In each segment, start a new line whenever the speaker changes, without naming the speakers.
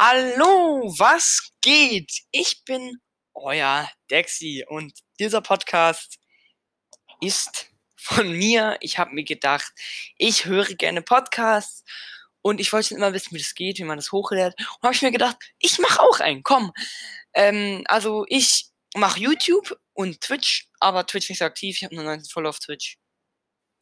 Hallo, was geht? Ich bin euer Dexy und dieser Podcast ist von mir. Ich habe mir gedacht, ich höre gerne Podcasts und ich wollte immer wissen, wie das geht, wie man das hochlädt. Und habe ich mir gedacht, ich mache auch einen. Komm. Ähm, also ich mache YouTube und Twitch, aber Twitch nicht so aktiv. Ich habe nur 19 Follower auf Twitch.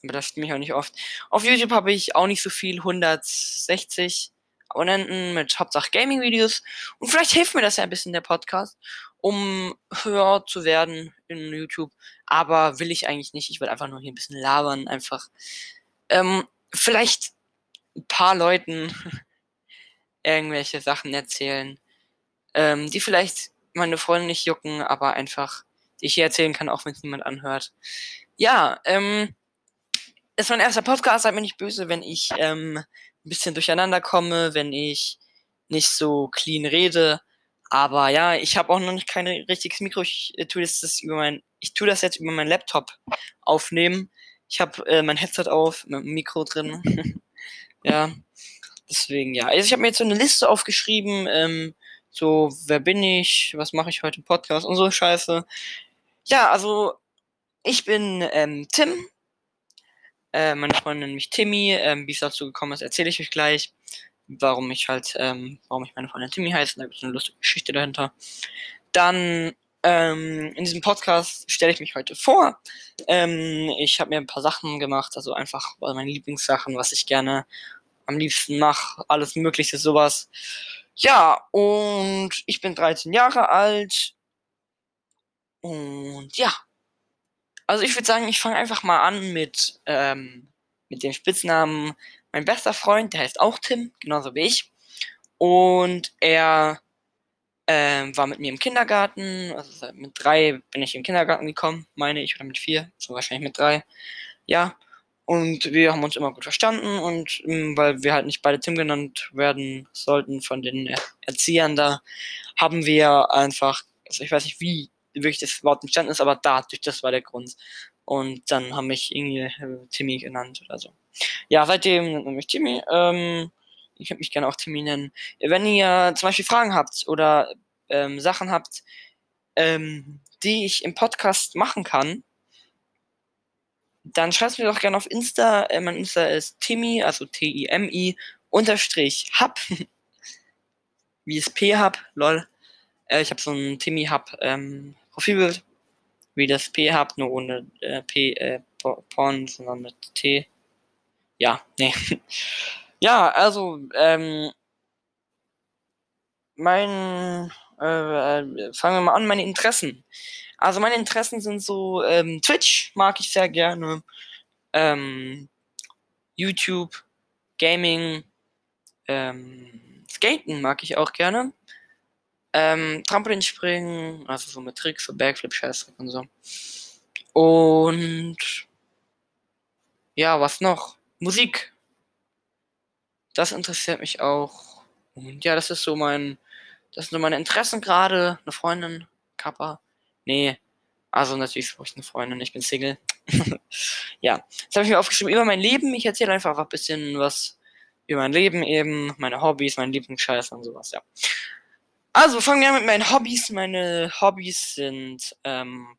Aber das stimmt mich auch nicht oft. Auf YouTube habe ich auch nicht so viel, 160 Abonnenten mit Hauptsache Gaming-Videos. Und vielleicht hilft mir das ja ein bisschen der Podcast, um höher zu werden in YouTube. Aber will ich eigentlich nicht. Ich will einfach nur hier ein bisschen labern, einfach. Ähm, vielleicht ein paar Leuten irgendwelche Sachen erzählen, ähm, die vielleicht meine Freunde nicht jucken, aber einfach, die ich hier erzählen kann, auch wenn es niemand anhört. Ja, ähm, ist mein erster Podcast, seid mir nicht böse, wenn ich ähm, ein bisschen durcheinander komme, wenn ich nicht so clean rede. Aber ja, ich habe auch noch nicht kein richtiges Mikro. Ich äh, tue das, das über mein, ich tue das jetzt über meinen Laptop aufnehmen. Ich habe äh, mein Headset auf mit dem Mikro drin. ja, deswegen ja. Also ich habe mir jetzt so eine Liste aufgeschrieben. Ähm, so, wer bin ich? Was mache ich heute im Podcast und so Scheiße. Ja, also ich bin ähm, Tim, äh, meine Freundin mich Timmy. Ähm, wie es dazu gekommen ist, erzähle ich euch gleich. Warum ich halt, ähm, warum ich meine Freundin Timmy heiße. Da gibt es eine lustige Geschichte dahinter. Dann ähm, in diesem Podcast stelle ich mich heute vor. Ähm, ich habe mir ein paar Sachen gemacht, also einfach meine Lieblingssachen, was ich gerne am liebsten mache, alles Mögliche, sowas. Ja, und ich bin 13 Jahre alt. Und ja, also ich würde sagen, ich fange einfach mal an mit, ähm, mit dem Spitznamen. Mein bester Freund, der heißt auch Tim, genauso wie ich. Und er ähm, war mit mir im Kindergarten. Also mit drei bin ich im Kindergarten gekommen, meine ich, oder mit vier, so wahrscheinlich mit drei. Ja. Und wir haben uns immer gut verstanden und ähm, weil wir halt nicht beide Tim genannt werden sollten von den Erziehern da, haben wir einfach, also ich weiß nicht wie wirklich das Wort entstanden ist, aber dadurch, das war der Grund. Und dann haben mich irgendwie äh, Timmy genannt oder so. Ja, seitdem nennt man mich Timmy. Ähm, ich könnte mich gerne auch Timmy nennen. Wenn ihr zum Beispiel Fragen habt oder ähm, Sachen habt, ähm, die ich im Podcast machen kann, dann schreibt mir doch gerne auf Insta. Äh, mein Insta ist Timmy, also T-I-M-I, unterstrich Hub. Wie es P-Hub, lol. Äh, ich habe so ein Timmy Hub ähm, Profilbild wie das P-Hub, nur ohne äh, P, äh, Porn, sondern mit T. Ja, nee. ja, also, ähm, mein, äh, äh, fangen wir mal an, meine Interessen. Also meine Interessen sind so, ähm, Twitch mag ich sehr gerne, ähm, YouTube, Gaming, ähm, Skaten mag ich auch gerne. Ähm, Trampolinspringen, also so mit Tricks, so Backflip, Scheißdreck und so. Und ja, was noch? Musik. Das interessiert mich auch. Und ja, das ist so mein, das sind so meine Interessen gerade. Eine Freundin, Kappa. Nee, also natürlich brauche ich eine Freundin, ich bin Single. ja, das habe ich mir aufgeschrieben über mein Leben. Ich erzähle einfach ein bisschen was über mein Leben eben, meine Hobbys, mein Lieblingsscheiß und sowas, ja. Also, fangen wir an mit meinen Hobbys. Meine Hobbys sind ähm,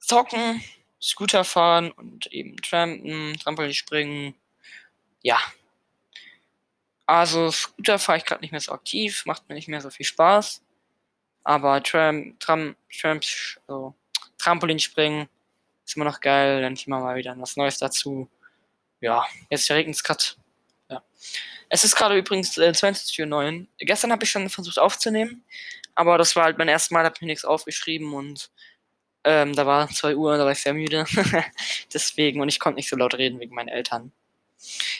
Zocken, Scooter fahren und eben Trampen, Trampolin springen. Ja. Also, Scooter fahre ich gerade nicht mehr so aktiv, macht mir nicht mehr so viel Spaß. Aber Tram, Tram, Tram, so, Trampolin springen ist immer noch geil. Dann immer mal wieder was Neues dazu. Ja, jetzt regnet es gerade. Ja. Es ist gerade übrigens äh, 20.09 Uhr. Gestern habe ich schon versucht aufzunehmen, aber das war halt mein erstes Mal, habe mir nichts aufgeschrieben und ähm, da war 2 Uhr, da war ich sehr müde. Deswegen, und ich konnte nicht so laut reden wegen meinen Eltern.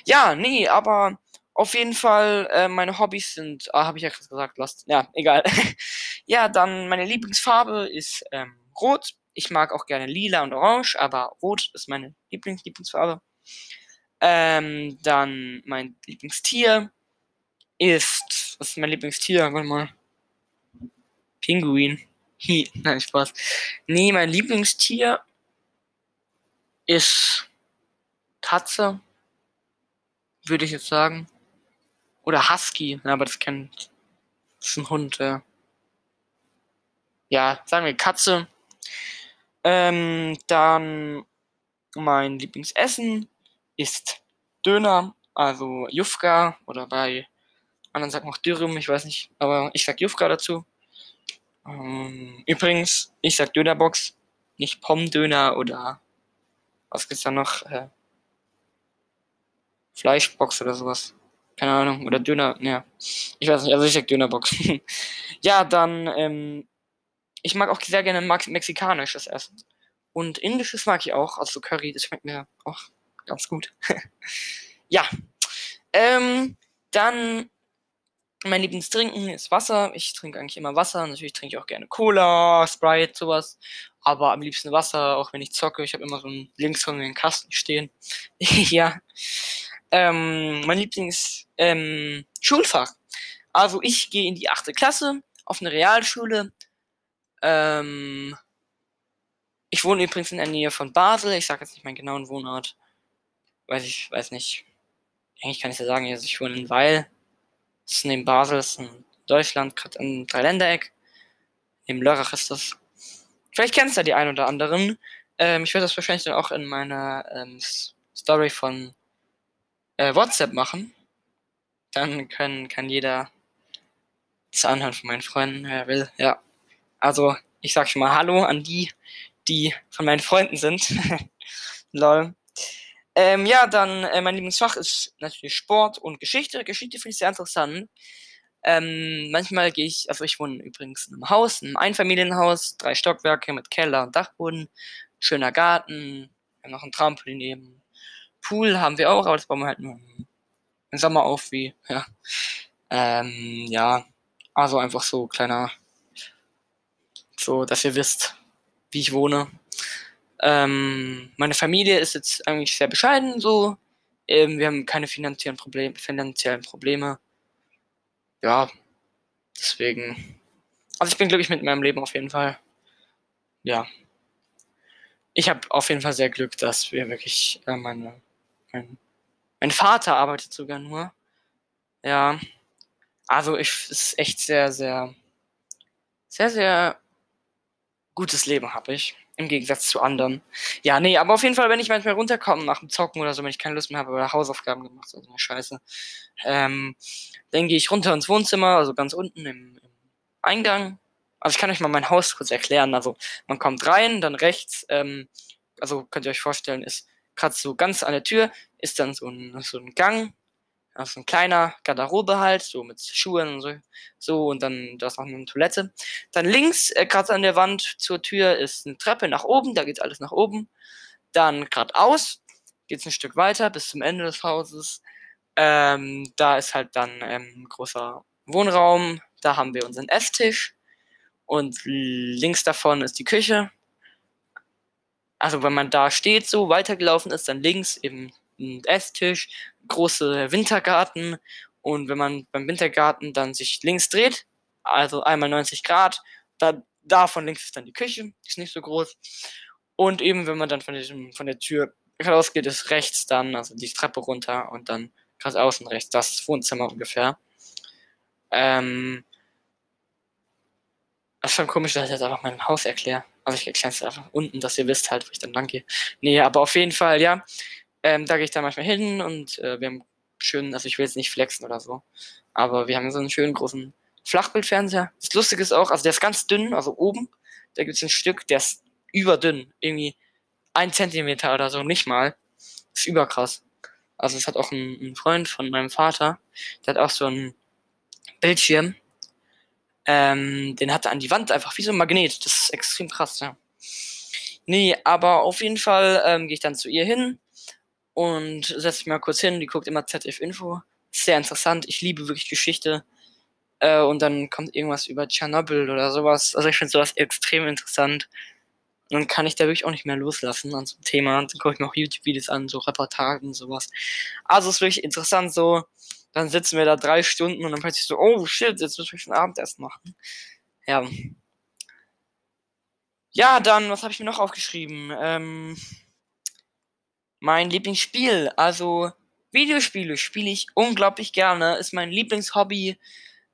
Ja, nee, aber auf jeden Fall, äh, meine Hobbys sind, ah, habe ich ja gesagt, Lost. Ja, egal. ja, dann meine Lieblingsfarbe ist ähm, rot. Ich mag auch gerne lila und orange, aber rot ist meine Lieblings-Lieblingsfarbe. Ähm, dann mein Lieblingstier ist. Was ist mein Lieblingstier? Warte mal. Pinguin. Nein, Spaß. Nee, mein Lieblingstier ist Katze. Würde ich jetzt sagen. Oder Husky, ja, aber das kennt. Das ist ein Hund, ja. Ja, sagen wir Katze. Ähm, dann mein Lieblingsessen ist Döner, also Jufka oder bei anderen sagt man auch Dürüm, ich weiß nicht, aber ich sag Jufka dazu. Ähm, übrigens, ich sag Dönerbox, nicht Pommdöner oder was gibt's da noch? Äh, Fleischbox oder sowas. Keine Ahnung. Oder Döner, ja. Ich weiß nicht, also ich sag Dönerbox. ja, dann, ähm, ich mag auch sehr gerne mexikanisches Essen. Und indisches mag ich auch, also Curry, das schmeckt mir auch ganz gut. ja. Ähm, dann mein Lieblingstrinken ist Wasser. Ich trinke eigentlich immer Wasser. Natürlich trinke ich auch gerne Cola, Sprite, sowas. Aber am liebsten Wasser, auch wenn ich zocke. Ich habe immer so einen links von mir einen Kasten stehen. ja. Ähm, mein Lieblings ähm, Schulfach. Also ich gehe in die achte Klasse auf eine Realschule. Ähm, ich wohne übrigens in der Nähe von Basel. Ich sage jetzt nicht meinen genauen Wohnort. Weiß ich, weiß nicht. Eigentlich kann ich ja sagen, also ich wohne in Weil. Das ist neben Basel, das ist in Deutschland, gerade im Dreiländereck. Neben Lörrach ist das. Vielleicht kennst du ja die ein oder anderen. Ähm, ich werde das wahrscheinlich dann auch in meiner ähm, Story von äh, WhatsApp machen. Dann können, kann jeder das anhören von meinen Freunden, wer will. Ja. Also, ich sag schon mal Hallo an die, die von meinen Freunden sind. Lol. Ähm, ja, dann äh, mein Lieblingsfach ist natürlich Sport und Geschichte. Geschichte finde ich sehr interessant. Ähm, manchmal gehe ich, also ich wohne übrigens in einem Haus, in einem Einfamilienhaus, drei Stockwerke mit Keller und Dachboden, schöner Garten, noch ein Trampolin neben. Pool haben wir auch, aber das bauen wir halt nur im Sommer auf, wie, ja. Ähm, ja, also einfach so kleiner, so, dass ihr wisst, wie ich wohne. Ähm, meine Familie ist jetzt eigentlich sehr bescheiden so. Ähm, wir haben keine finanziellen, Problem, finanziellen Probleme. Ja, deswegen. Also ich bin glücklich mit meinem Leben auf jeden Fall. Ja. Ich habe auf jeden Fall sehr Glück, dass wir wirklich äh, meine, mein, mein Vater arbeitet sogar nur. Ja. Also ich ist echt sehr, sehr, sehr, sehr gutes Leben habe ich. Im Gegensatz zu anderen. Ja, nee, aber auf jeden Fall, wenn ich manchmal runterkomme nach dem Zocken oder so, wenn ich keine Lust mehr habe oder Hausaufgaben gemacht, also eine Scheiße, ähm, dann gehe ich runter ins Wohnzimmer, also ganz unten im, im Eingang. Also ich kann euch mal mein Haus kurz erklären. Also man kommt rein, dann rechts, ähm, also könnt ihr euch vorstellen, ist gerade so ganz an der Tür, ist dann so ein, so ein Gang, also ein kleiner Garderobe halt, so mit Schuhen und so, so und dann da ist noch eine Toilette. Dann links, äh, gerade an der Wand zur Tür, ist eine Treppe nach oben, da geht alles nach oben. Dann geradeaus geht es ein Stück weiter bis zum Ende des Hauses. Ähm, da ist halt dann ähm, ein großer Wohnraum, da haben wir unseren Esstisch und links davon ist die Küche. Also wenn man da steht, so weitergelaufen ist, dann links eben ein Esstisch, große Wintergarten und wenn man beim Wintergarten dann sich links dreht, also einmal 90 Grad, da, da von links ist dann die Küche, die ist nicht so groß. Und eben, wenn man dann von, diesem, von der Tür rausgeht, ist rechts dann, also die Treppe runter und dann gerade außen rechts, das Wohnzimmer ungefähr. Ähm, das ist schon komisch, dass ich jetzt einfach mein Haus erkläre. Also ich erkläre es einfach unten, dass ihr wisst halt, wo ich dann lang gehe. Nee, aber auf jeden Fall, ja. Ähm, da gehe ich dann manchmal hin und äh, wir haben schön, also ich will jetzt nicht flexen oder so, aber wir haben so einen schönen großen Flachbildfernseher. Das Lustige ist auch, also der ist ganz dünn, also oben, da gibt es ein Stück, der ist überdünn, irgendwie ein Zentimeter oder so, nicht mal. Das ist überkrass. Also es hat auch ein, ein Freund von meinem Vater, der hat auch so einen Bildschirm, ähm, den hat er an die Wand einfach wie so ein Magnet. Das ist extrem krass, ja. Nee, aber auf jeden Fall ähm, gehe ich dann zu ihr hin und setze mich mal kurz hin. Die guckt immer ZF Info. Sehr interessant. Ich liebe wirklich Geschichte. Äh, und dann kommt irgendwas über Tschernobyl oder sowas. Also ich finde sowas extrem interessant. Und dann kann ich da wirklich auch nicht mehr loslassen an so einem Thema. Und dann gucke ich mir auch YouTube-Videos an, so Reportagen und sowas. Also es ist wirklich interessant so. Dann sitzen wir da drei Stunden und dann plötzlich so, oh shit, jetzt müssen wir schon Abendessen machen. Ja. Ja, dann, was habe ich mir noch aufgeschrieben? Ähm, mein Lieblingsspiel. Also, Videospiele spiele ich unglaublich gerne. Ist mein Lieblingshobby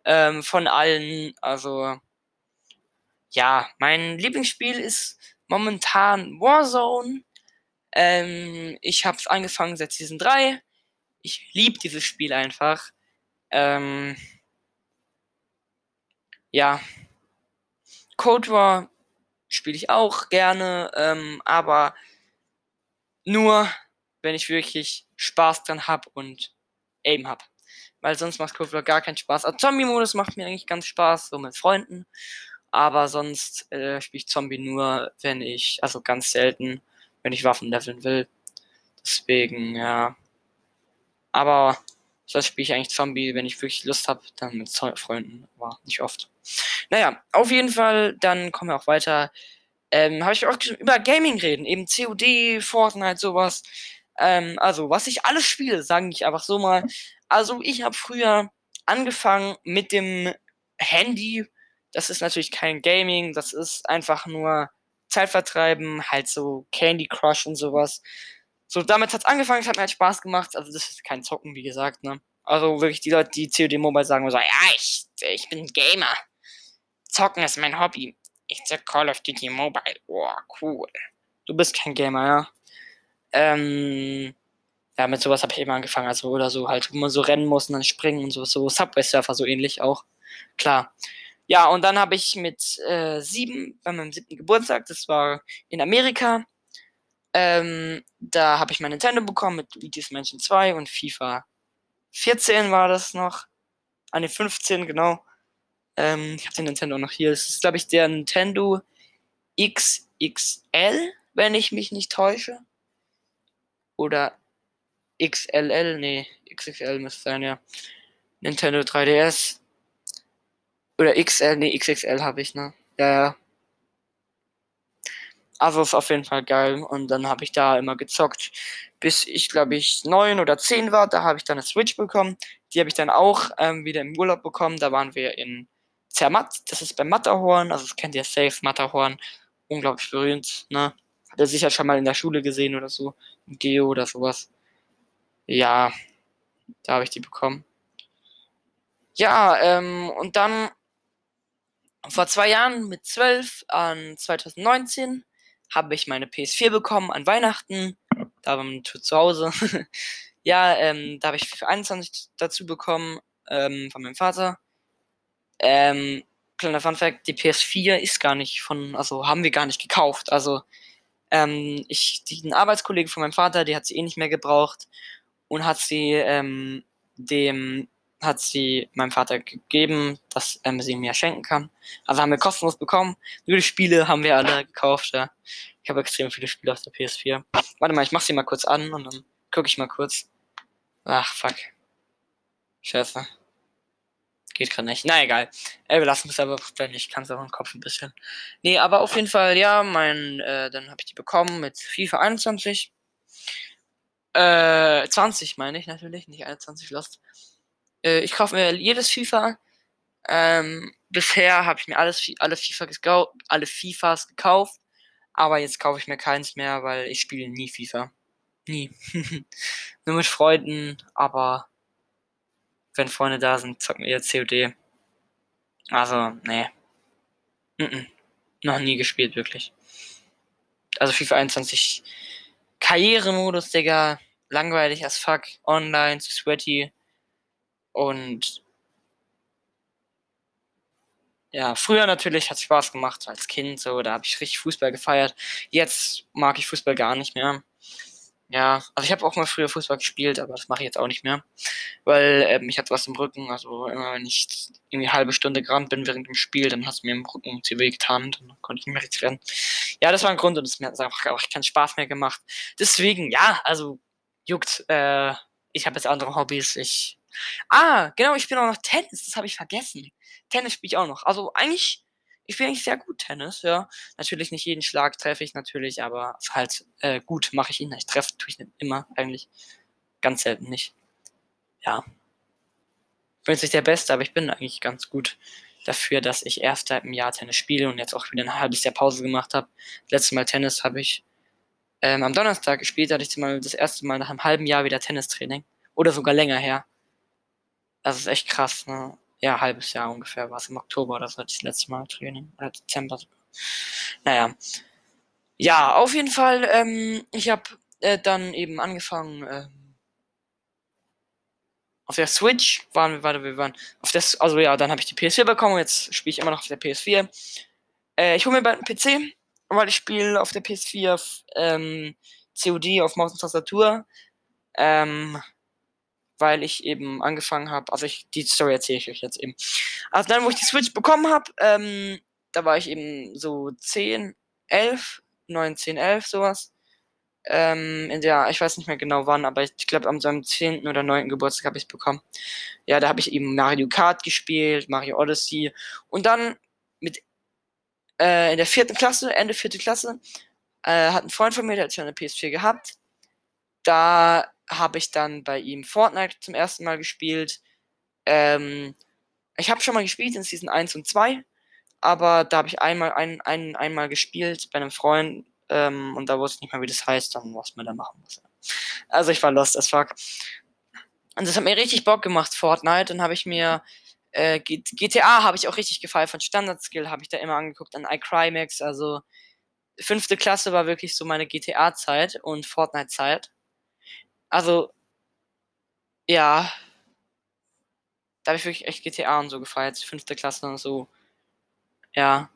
ähm, von allen. Also, ja, mein Lieblingsspiel ist momentan Warzone. Ähm, ich habe es angefangen seit Season 3. Ich liebe dieses Spiel einfach. Ähm, ja. Cold War spiele ich auch gerne, ähm, aber nur, wenn ich wirklich Spaß dran habe und Aim habe. Weil sonst macht War gar keinen Spaß. Also Zombie-Modus macht mir eigentlich ganz Spaß, so mit Freunden. Aber sonst äh, spiele ich Zombie nur, wenn ich, also ganz selten, wenn ich Waffen leveln will. Deswegen, ja. Aber sonst spiele ich eigentlich Zombie, wenn ich wirklich Lust habe, dann mit Freunden, aber nicht oft. Naja, auf jeden Fall, dann kommen wir auch weiter. Ähm, habe ich auch über Gaming reden, eben COD, Fortnite, sowas. Ähm, also, was ich alles spiele, sage ich einfach so mal. Also, ich habe früher angefangen mit dem Handy. Das ist natürlich kein Gaming, das ist einfach nur Zeitvertreiben, halt so Candy Crush und sowas. So, damit hat's angefangen, es hat mir halt Spaß gemacht. Also, das ist kein Zocken, wie gesagt, ne? Also, wirklich die Leute, die COD Mobile sagen, so, ja, ich, ich bin Gamer. Zocken ist mein Hobby. Ich zock Call of Duty Mobile. Boah, cool. Du bist kein Gamer, ja? Ähm, ja, mit sowas habe ich immer angefangen, also oder so halt, wo man so rennen muss und dann springen und so, so Subway Surfer so ähnlich auch. Klar. Ja, und dann habe ich mit äh, sieben, bei meinem siebten Geburtstag, das war in Amerika, ähm, da habe ich mein Nintendo bekommen mit Luigi's Mansion 2 und FIFA 14 war das noch. An den 15, genau. Ähm, ich habe den Nintendo noch hier. Das ist, glaube ich, der Nintendo XXL, wenn ich mich nicht täusche. Oder XLL, nee, XXL müsste sein, ja. Nintendo 3DS. Oder XL, nee, XXL habe ich, ne? Ja, ja. Also ist auf jeden Fall geil. Und dann habe ich da immer gezockt, bis ich, glaube ich, neun oder zehn war. Da habe ich dann eine Switch bekommen. Die habe ich dann auch ähm, wieder im Urlaub bekommen. Da waren wir in Zermatt. Das ist beim Matterhorn. Also das kennt ihr safe, Matterhorn. Unglaublich berühmt, ne? Hat er sicher schon mal in der Schule gesehen oder so. Im Geo oder sowas. Ja, da habe ich die bekommen. Ja, ähm, und dann vor zwei Jahren mit 12 an 2019 habe ich meine PS4 bekommen an Weihnachten. Da war man zu Hause. ja, ähm, da habe ich FIFA 21 dazu bekommen ähm, von meinem Vater. Ähm, kleiner Fun Fact, die PS4 ist gar nicht von, also haben wir gar nicht gekauft. Also, ähm, ich, die, ein Arbeitskollege von meinem Vater, die hat sie eh nicht mehr gebraucht und hat sie ähm, dem hat sie meinem Vater gegeben, dass er sie mir schenken kann. Also haben wir kostenlos bekommen. Nur die Spiele haben wir alle gekauft. Ja. Ich habe extrem viele Spiele auf der PS4. Warte mal, ich mach sie mal kurz an und dann gucke ich mal kurz. Ach, fuck. Scheiße. Geht gerade nicht. Na egal. Ey, wir lassen es aber denn ich kann es auch im Kopf ein bisschen. Nee, aber auf jeden Fall, ja, mein, äh, dann habe ich die bekommen mit FIFA 21. Äh, 20 meine ich natürlich, nicht 21 Lost. Äh, ich kaufe mir jedes FIFA. Ähm, bisher habe ich mir alles, alle, FIFA alle FIFAs gekauft. Aber jetzt kaufe ich mir keins mehr, weil ich spiele nie FIFA. Nie. Nur mit Freunden, aber wenn Freunde da sind, zocken wir COD. Also, nee. Mm -mm. Noch nie gespielt, wirklich. Also FIFA 21 Karrieremodus, Digga. Langweilig as fuck. Online, zu sweaty. Und ja, früher natürlich hat es Spaß gemacht als Kind, so, da habe ich richtig Fußball gefeiert. Jetzt mag ich Fußball gar nicht mehr. Ja, also ich habe auch mal früher Fußball gespielt, aber das mache ich jetzt auch nicht mehr, weil ähm, ich hatte was im Rücken. Also immer wenn ich irgendwie eine halbe Stunde gerannt bin während dem Spiel, dann hat es mir im Rücken zu weh getan, dann konnte ich nicht mehr richtig rennen. Ja, das war ein Grund und es hat einfach, einfach keinen Spaß mehr gemacht. Deswegen, ja, also juckt. Äh, ich habe jetzt andere Hobbys. Ich Ah, genau, ich spiele auch noch Tennis, das habe ich vergessen. Tennis spiele ich auch noch. Also eigentlich, ich spiele eigentlich sehr gut Tennis, ja. Natürlich nicht jeden Schlag treffe ich natürlich, aber halt äh, gut mache ich ihn. Ich treffe tue ich nicht immer eigentlich. Ganz selten nicht. Ja. Ich bin jetzt nicht der Beste, aber ich bin eigentlich ganz gut dafür, dass ich erst seit einem Jahr Tennis spiele und jetzt auch wieder ein halbes Jahr Pause gemacht habe. Letztes Mal Tennis habe ich ähm, am Donnerstag gespielt, hatte ich mal das erste Mal nach einem halben Jahr wieder Tennistraining Oder sogar länger her. Das ist echt krass, ne? Ja, halbes Jahr ungefähr war es im Oktober oder so das letzte Mal Training. Oder Dezember sogar. Naja. Ja, auf jeden Fall, ähm, ich habe äh, dann eben angefangen, ähm, auf der Switch waren wir, warte, wir waren auf das, also ja, dann habe ich die PS4 bekommen, jetzt spiele ich immer noch auf der PS4. Äh, ich hole mir bald einen PC, weil ich spiele auf der PS4 ähm, COD auf Maus und Tastatur. Ähm, weil ich eben angefangen habe, also ich, die Story erzähle ich euch jetzt eben. Also dann, wo ich die Switch bekommen habe, ähm, da war ich eben so 10, 11, 9, 10, 11, sowas. Ähm, in der, ich weiß nicht mehr genau wann, aber ich glaube am seinem 10. oder 9. Geburtstag habe ich es bekommen. Ja, da habe ich eben Mario Kart gespielt, Mario Odyssey und dann mit äh, in der vierten Klasse, Ende vierte Klasse, äh, hat ein Freund von mir, der hat schon eine PS4 gehabt. Da habe ich dann bei ihm Fortnite zum ersten Mal gespielt. Ähm, ich habe schon mal gespielt in Season 1 und 2, aber da habe ich einmal ein, ein, einmal gespielt bei einem Freund ähm, und da wusste ich nicht mehr, wie das heißt, dann was man da machen muss. Also ich war lost as fuck. Und das hat mir richtig Bock gemacht, Fortnite. Dann habe ich mir äh, GTA habe ich auch richtig gefallen. Von Standard Skill habe ich da immer angeguckt, an iCrimex. Also fünfte Klasse war wirklich so meine GTA-Zeit und Fortnite-Zeit. Also, ja. Da habe ich wirklich echt GTA und so gefeiert. Fünfte Klasse und so. Ja.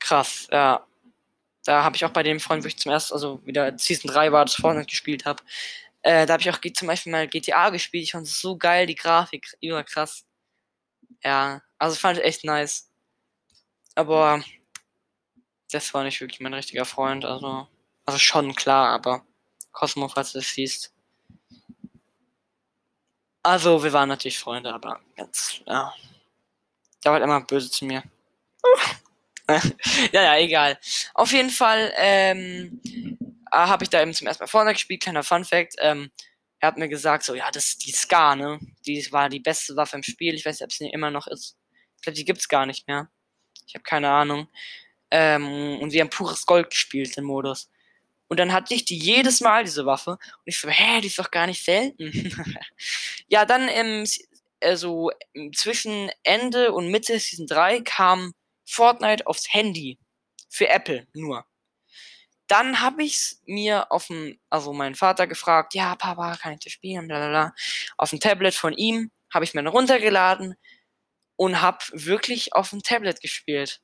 Krass, ja. Da habe ich auch bei dem Freund, wo ich zum ersten, also wieder Season 3 war, das Fortnite gespielt habe. Äh, da habe ich auch zum Beispiel mal GTA gespielt. Ich fand es so geil, die Grafik, über krass. Ja, also fand ich echt nice. Aber das war nicht wirklich mein richtiger Freund, also. Also schon klar, aber Cosmo, falls du es siehst. Also, wir waren natürlich Freunde, aber jetzt, ja. Der war halt immer böse zu mir. ja, ja, egal. Auf jeden Fall, ähm, habe ich da eben zum ersten Mal vorne gespielt. Kleiner Fun Fact, ähm, er hat mir gesagt, so, ja, das ist die Ska, ne? Die war die beste Waffe im Spiel. Ich weiß nicht, ob sie immer noch ist. Ich glaube, die gibt's gar nicht mehr. Ich habe keine Ahnung. Ähm, und wir haben pures Gold gespielt, den Modus. Und dann hatte ich die jedes Mal, diese Waffe. Und ich so, hä, die ist doch gar nicht selten. ja, dann im, also zwischen Ende und Mitte Season 3 kam Fortnite aufs Handy. Für Apple nur. Dann habe ich's mir auf dem, also meinen Vater gefragt, ja, Papa, kann ich das spielen? Blablabla. Auf dem Tablet von ihm habe ich mir runtergeladen und habe wirklich auf dem Tablet gespielt.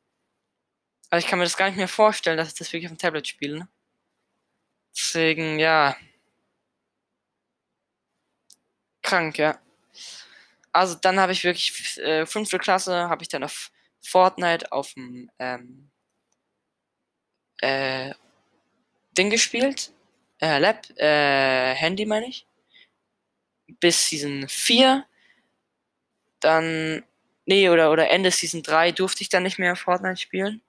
Also ich kann mir das gar nicht mehr vorstellen, dass ich das wirklich auf dem Tablet spiele. Ne? Deswegen, ja. Krank, ja. Also dann habe ich wirklich äh, fünfte Klasse, habe ich dann auf Fortnite auf dem ähm, äh, Ding gespielt. Äh, Lab, äh, Handy meine ich. Bis Season 4. Dann, nee, oder, oder Ende Season 3 durfte ich dann nicht mehr Fortnite spielen.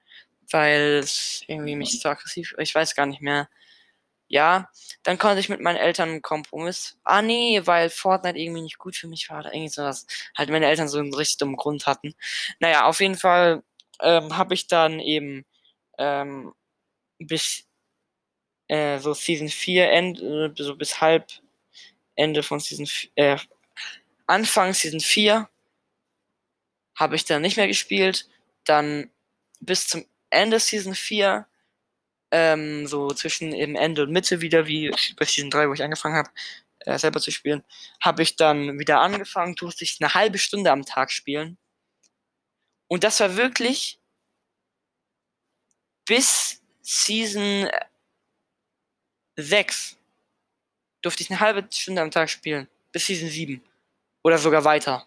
Weil es irgendwie mich so aggressiv, ich weiß gar nicht mehr ja, dann konnte ich mit meinen Eltern einen Kompromiss. Ah, nee, weil Fortnite irgendwie nicht gut für mich war oder irgendwie sowas. Halt meine Eltern so einen richtig dummen Grund hatten. Naja, auf jeden Fall ähm, habe ich dann eben ähm, bis äh, so Season 4 Ende, so bis halb Ende von Season äh, Anfang Season 4 habe ich dann nicht mehr gespielt. Dann bis zum Ende Season 4 ähm, so zwischen eben Ende und Mitte wieder, wie bei Season 3, wo ich angefangen habe, äh, selber zu spielen, habe ich dann wieder angefangen, durfte ich eine halbe Stunde am Tag spielen. Und das war wirklich bis Season 6 durfte ich eine halbe Stunde am Tag spielen. Bis Season 7. Oder sogar weiter.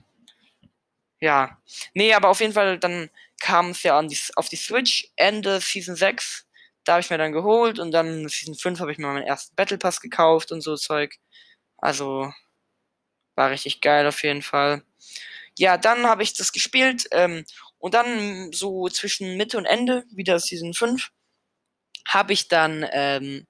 Ja. Nee, aber auf jeden Fall, dann kam es ja an die, auf die Switch Ende Season 6 da habe ich mir dann geholt und dann Season 5 habe ich mir meinen ersten Battle Pass gekauft und so Zeug. Also war richtig geil auf jeden Fall. Ja, dann habe ich das gespielt ähm, und dann so zwischen Mitte und Ende, wieder Season 5, habe ich dann ähm,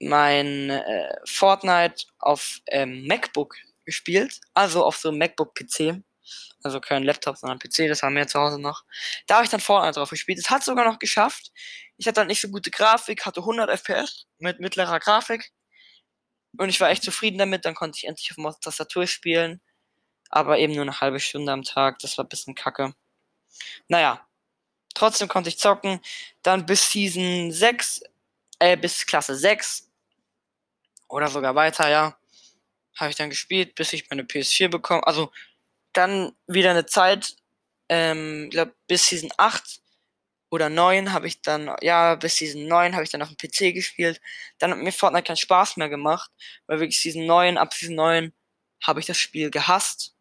mein äh, Fortnite auf ähm, MacBook gespielt, also auf so einem MacBook PC. Also kein Laptop, sondern PC, das haben wir zu Hause noch. Da habe ich dann Fortnite drauf gespielt. Es hat sogar noch geschafft. Ich hatte halt nicht so gute Grafik, hatte 100 FPS mit mittlerer Grafik. Und ich war echt zufrieden damit. Dann konnte ich endlich auf der Tastatur spielen. Aber eben nur eine halbe Stunde am Tag. Das war ein bisschen kacke. Naja. Trotzdem konnte ich zocken. Dann bis Season 6. Äh, bis Klasse 6. Oder sogar weiter, ja. Habe ich dann gespielt, bis ich meine PS4 bekomme. Also dann wieder eine Zeit. Ähm, glaube bis Season 8 oder 9 habe ich dann, ja, bis Season 9 habe ich dann auf dem PC gespielt. Dann hat mir Fortnite keinen Spaß mehr gemacht, weil wirklich Season 9, ab Season 9 habe ich das Spiel gehasst.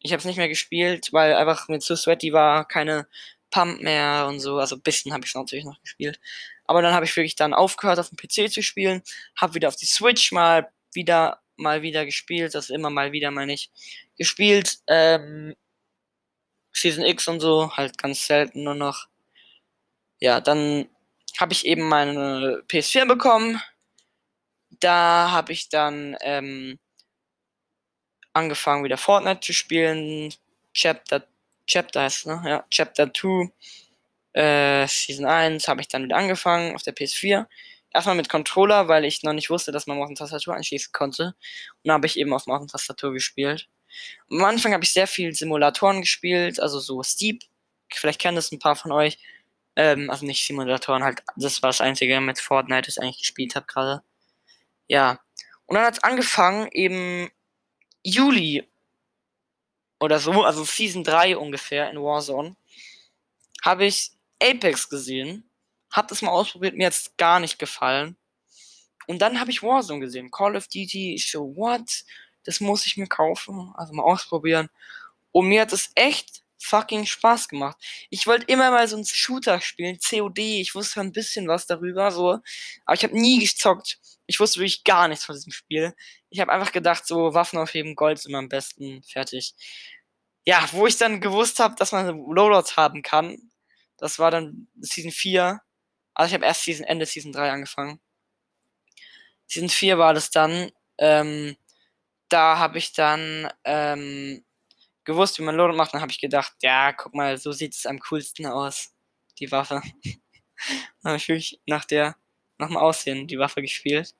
Ich habe es nicht mehr gespielt, weil einfach mir zu sweaty war, keine Pump mehr und so. Also bisschen habe ich es natürlich noch gespielt. Aber dann habe ich wirklich dann aufgehört, auf dem PC zu spielen, habe wieder auf die Switch mal wieder, mal wieder gespielt, also immer mal wieder mal nicht gespielt. Ähm, Season X und so, halt ganz selten nur noch ja, dann habe ich eben meine PS4 bekommen. Da habe ich dann ähm, angefangen, wieder Fortnite zu spielen. Chapter, Chapter heißt ne? Ja, Chapter 2. Äh, Season 1 habe ich dann wieder angefangen auf der PS4. Erstmal mit Controller, weil ich noch nicht wusste, dass man Maus und Tastatur anschließen konnte. Und dann habe ich eben auf Maus und Tastatur gespielt. Am Anfang habe ich sehr viel Simulatoren gespielt, also so Steep. Vielleicht kennen das ein paar von euch. Ähm, also nicht Simulatoren, halt, das war das einzige mit Fortnite, das ich eigentlich gespielt habe gerade. Ja. Und dann hat es angefangen, eben Juli oder so, also Season 3 ungefähr in Warzone, habe ich Apex gesehen, hab das mal ausprobiert, mir jetzt gar nicht gefallen. Und dann habe ich Warzone gesehen, Call of Duty, ich so, what? Das muss ich mir kaufen, also mal ausprobieren. Und mir hat es echt fucking Spaß gemacht. Ich wollte immer mal so einen Shooter spielen, COD. Ich wusste ein bisschen was darüber, so. Aber ich habe nie gezockt. Ich wusste wirklich gar nichts von diesem Spiel. Ich habe einfach gedacht, so Waffen aufheben, Gold ist immer am besten, fertig. Ja, wo ich dann gewusst habe, dass man Loadouts haben kann, das war dann Season 4. Also ich habe erst Season Ende Season 3 angefangen. Season 4 war das dann. Ähm, da habe ich dann ähm, gewusst, wie man Loading macht, dann habe ich gedacht, ja, guck mal, so sieht es am coolsten aus, die Waffe. dann habe ich wirklich nach der, nach dem Aussehen die Waffe gespielt.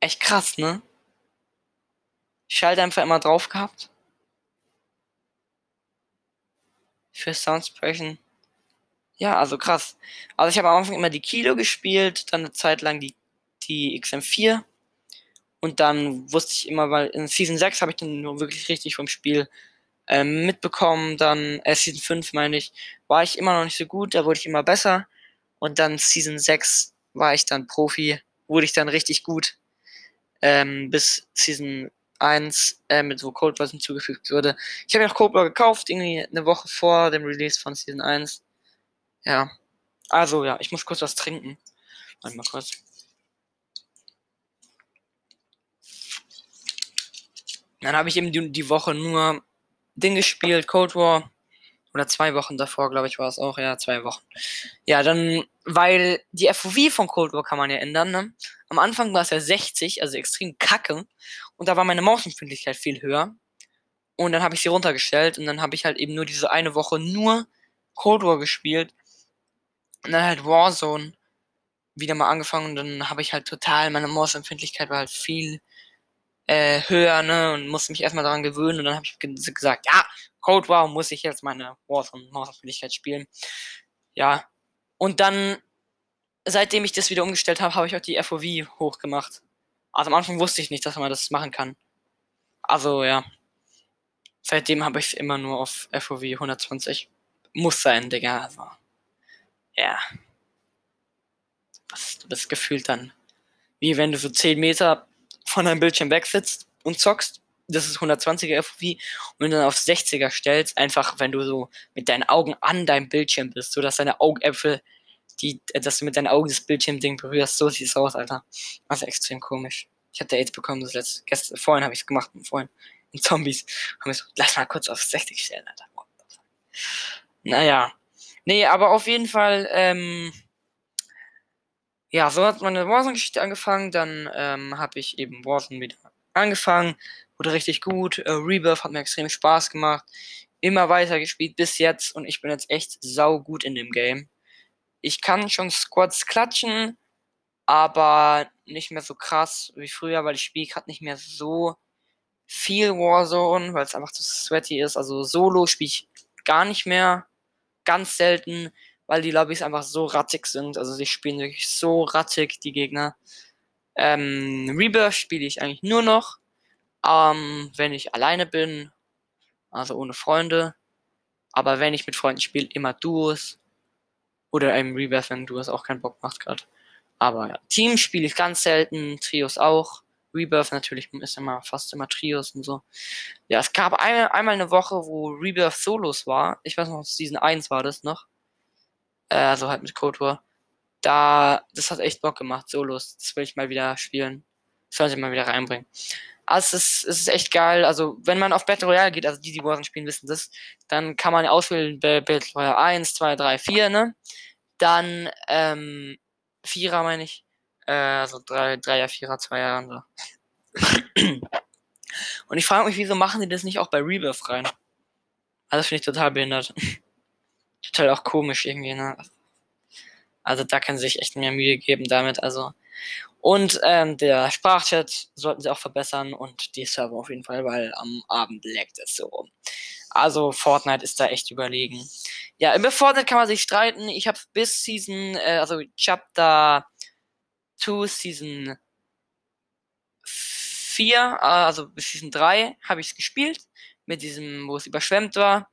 Echt krass, ne? Schalldämpfer immer drauf gehabt. Für Soundsprechen. Ja, also krass. Also ich habe am Anfang immer die Kilo gespielt, dann eine Zeit lang die, die XM4 und dann wusste ich immer, weil in Season 6 habe ich dann nur wirklich richtig vom Spiel ähm, mitbekommen. Dann, äh, Season 5 meine ich, war ich immer noch nicht so gut, da wurde ich immer besser. Und dann Season 6 war ich dann Profi, wurde ich dann richtig gut. Ähm, bis Season 1, äh, mit so Cold War hinzugefügt wurde. Ich habe mir auch Cold War gekauft, irgendwie eine Woche vor dem Release von Season 1. Ja. Also ja, ich muss kurz was trinken. Warte mal kurz. Dann habe ich eben die, die Woche nur Ding gespielt, Cold War. Oder zwei Wochen davor, glaube ich, war es auch. Ja, zwei Wochen. Ja, dann, weil die FOV von Cold War kann man ja ändern. Ne? Am Anfang war es ja 60, also extrem kacke. Und da war meine Mausempfindlichkeit viel höher. Und dann habe ich sie runtergestellt. Und dann habe ich halt eben nur diese eine Woche nur Cold War gespielt. Und dann halt Warzone wieder mal angefangen. Und dann habe ich halt total, meine Mausempfindlichkeit war halt viel äh, höher, ne, und musste mich erstmal daran gewöhnen und dann habe ich gesagt, ja, Code War muss ich jetzt meine Warzone Mausfähigkeit spielen. Ja. Und dann, seitdem ich das wieder umgestellt habe, habe ich auch die FOV hochgemacht. Also am Anfang wusste ich nicht, dass man das machen kann. Also ja. Seitdem habe ich immer nur auf FOV 120. Muss sein, Digga. Also. Ja. Du bist gefühlt dann. Wie wenn du so 10 Meter von deinem Bildschirm wegsitzt und zockst, das ist 120er FOV und dann auf 60er stellst, einfach wenn du so mit deinen Augen an deinem Bildschirm bist, so dass deine Augäpfel, die, dass du mit deinen Augen das Bildschirmding berührst, so sieht es aus, Alter. Das ist extrem komisch. Ich hatte AIDS bekommen, das letzte, gestern, vorhin habe ich es gemacht, vorhin, in Zombies, haben wir so, lass mal kurz auf 60 stellen, Alter. Naja. Nee, aber auf jeden Fall, ähm, ja, so hat meine Warzone-Geschichte angefangen. Dann ähm, habe ich eben Warzone wieder angefangen. Wurde richtig gut. Äh, Rebirth hat mir extrem Spaß gemacht. Immer weiter gespielt bis jetzt. Und ich bin jetzt echt sau gut in dem Game. Ich kann schon Squads klatschen. aber nicht mehr so krass wie früher, weil ich spiele gerade nicht mehr so viel Warzone, weil es einfach zu sweaty ist. Also Solo spiele ich gar nicht mehr, ganz selten, weil die Lobbys einfach so rattig sind. Also sie spielen wirklich so rattig, die Gegner. Ähm, Rebirth spiele ich eigentlich nur noch, ähm, wenn ich alleine bin, also ohne Freunde. Aber wenn ich mit Freunden spiele, immer Duos. Oder eben Rebirth, wenn Duos auch keinen Bock macht gerade. Aber ja, Teams spiele ich ganz selten, Trios auch. Rebirth natürlich ist immer fast immer Trios und so. Ja, es gab ein, einmal eine Woche, wo Rebirth Solos war. Ich weiß noch, Season 1 war das noch. Äh, also halt mit Code. Da, das hat echt Bock gemacht, Solos. Das will ich mal wieder spielen. Das sollte ich mal wieder reinbringen. Also es ist, es ist echt geil. Also wenn man auf Battle Royale geht, also die, die Warzone spielen, wissen das, dann kann man auswählen Battle Royale 1, 2, 3, 4, ne? Dann, ähm, Vierer meine ich. Äh, also drei, Dreier, Vierer, Zweier und so. Und ich frage mich, wieso machen die das nicht auch bei Rebirth rein? Also finde ich total behindert. Total auch komisch irgendwie, ne? Also da können sie sich echt mehr Mühe geben damit, also. Und ähm, der Sprachchat sollten sie auch verbessern und die Server auf jeden Fall, weil am Abend laggt es so rum. Also Fortnite ist da echt überlegen. Ja, über Fortnite kann man sich streiten. Ich habe bis Season, äh, also Chapter 2, Season 4, äh, also bis Season 3 habe ich es gespielt. Mit diesem, wo es überschwemmt war.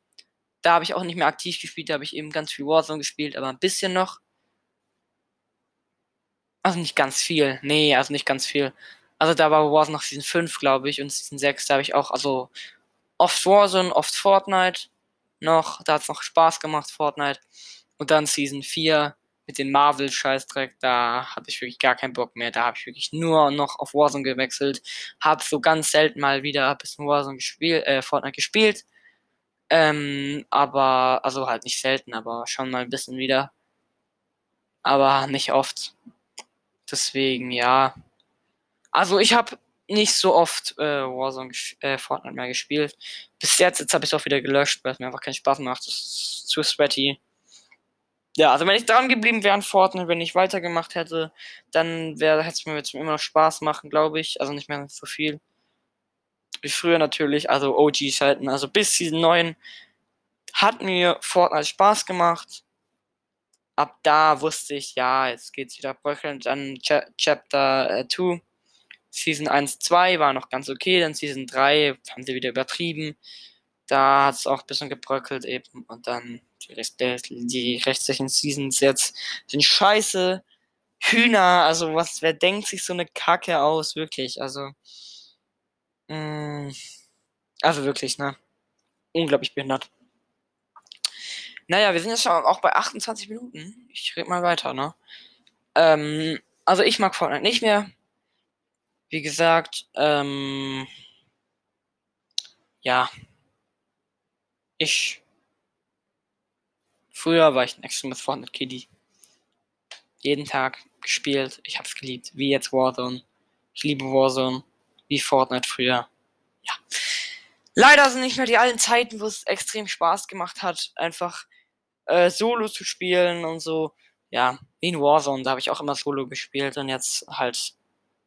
Da habe ich auch nicht mehr aktiv gespielt, da habe ich eben ganz viel Warzone gespielt, aber ein bisschen noch. Also nicht ganz viel. Nee, also nicht ganz viel. Also da war Warzone noch Season 5, glaube ich, und Season 6, da habe ich auch, also oft Warzone, oft Fortnite noch. Da hat es noch Spaß gemacht, Fortnite. Und dann Season 4 mit dem Marvel-Scheißdreck, da hatte ich wirklich gar keinen Bock mehr. Da habe ich wirklich nur noch auf Warzone gewechselt. Habe so ganz selten mal wieder ein bisschen Warzone gespielt, äh, Fortnite gespielt. Ähm, aber, also halt nicht selten, aber schon mal ein bisschen wieder. Aber nicht oft. Deswegen, ja. Also ich habe nicht so oft äh, Warzone äh, Fortnite mehr gespielt. Bis jetzt, jetzt habe ich es auch wieder gelöscht, weil es mir einfach keinen Spaß macht. Das ist zu sweaty. Ja, also wenn ich dran geblieben wäre an Fortnite, wenn ich weitergemacht hätte, dann wäre hätte es mir jetzt immer noch Spaß machen, glaube ich. Also nicht mehr so viel. Wie früher natürlich, also OGs halten. Also bis Season 9 hat mir Fortnite Spaß gemacht ab da wusste ich, ja, jetzt geht's wieder bröckelnd an Ch Chapter 2. Äh, Season 1, 2 war noch ganz okay, dann Season 3 haben sie wieder übertrieben. Da hat es auch ein bisschen gebröckelt eben. Und dann die, die restlichen Seasons jetzt sind scheiße. Hühner, also was, wer denkt sich so eine Kacke aus, wirklich, also. Mm, also wirklich, ne? Unglaublich behindert. Naja, wir sind jetzt schon auch bei 28 Minuten. Ich rede mal weiter, ne? Ähm, also ich mag Fortnite nicht mehr. Wie gesagt, ähm, ja. Ich. Früher war ich ein extremes Fortnite Kitty. Jeden Tag gespielt. Ich hab's geliebt. Wie jetzt Warzone. Ich liebe Warzone. Wie Fortnite früher. Ja. Leider sind nicht mehr die alten Zeiten, wo es extrem Spaß gemacht hat, einfach äh, Solo zu spielen und so. Ja, wie in Warzone, da habe ich auch immer Solo gespielt und jetzt halt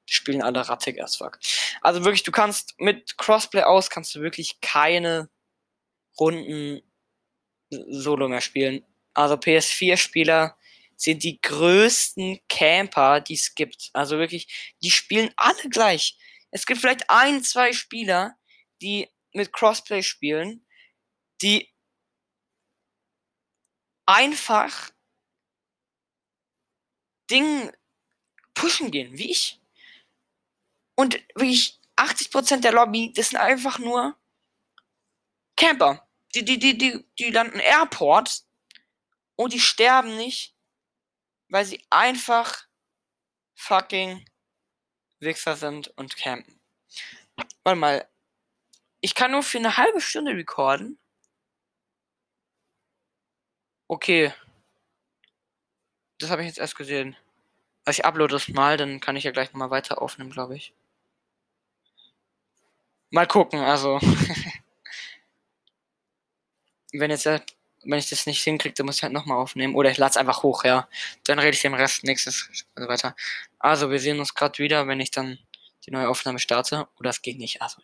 spielen alle rattig as fuck. Also wirklich, du kannst mit Crossplay aus kannst du wirklich keine Runden Solo mehr spielen. Also PS4-Spieler sind die größten Camper, die es gibt. Also wirklich, die spielen alle gleich. Es gibt vielleicht ein, zwei Spieler, die mit Crossplay spielen, die einfach Ding pushen gehen, wie ich. Und wirklich 80% der Lobby, das sind einfach nur Camper. Die, die, die, die, die landen Airport und die sterben nicht, weil sie einfach fucking Wichser sind und campen. Warte mal. Ich kann nur für eine halbe Stunde recorden. Okay. Das habe ich jetzt erst gesehen. Also ich uploade das mal, dann kann ich ja gleich nochmal weiter aufnehmen, glaube ich. Mal gucken, also. Wenn jetzt der wenn ich das nicht hinkriege, dann muss ich halt nochmal aufnehmen. Oder ich lade es einfach hoch, ja. Dann rede ich den Rest nächstes also weiter. Also, wir sehen uns gerade wieder, wenn ich dann die neue Aufnahme starte. Oder es geht nicht. Also,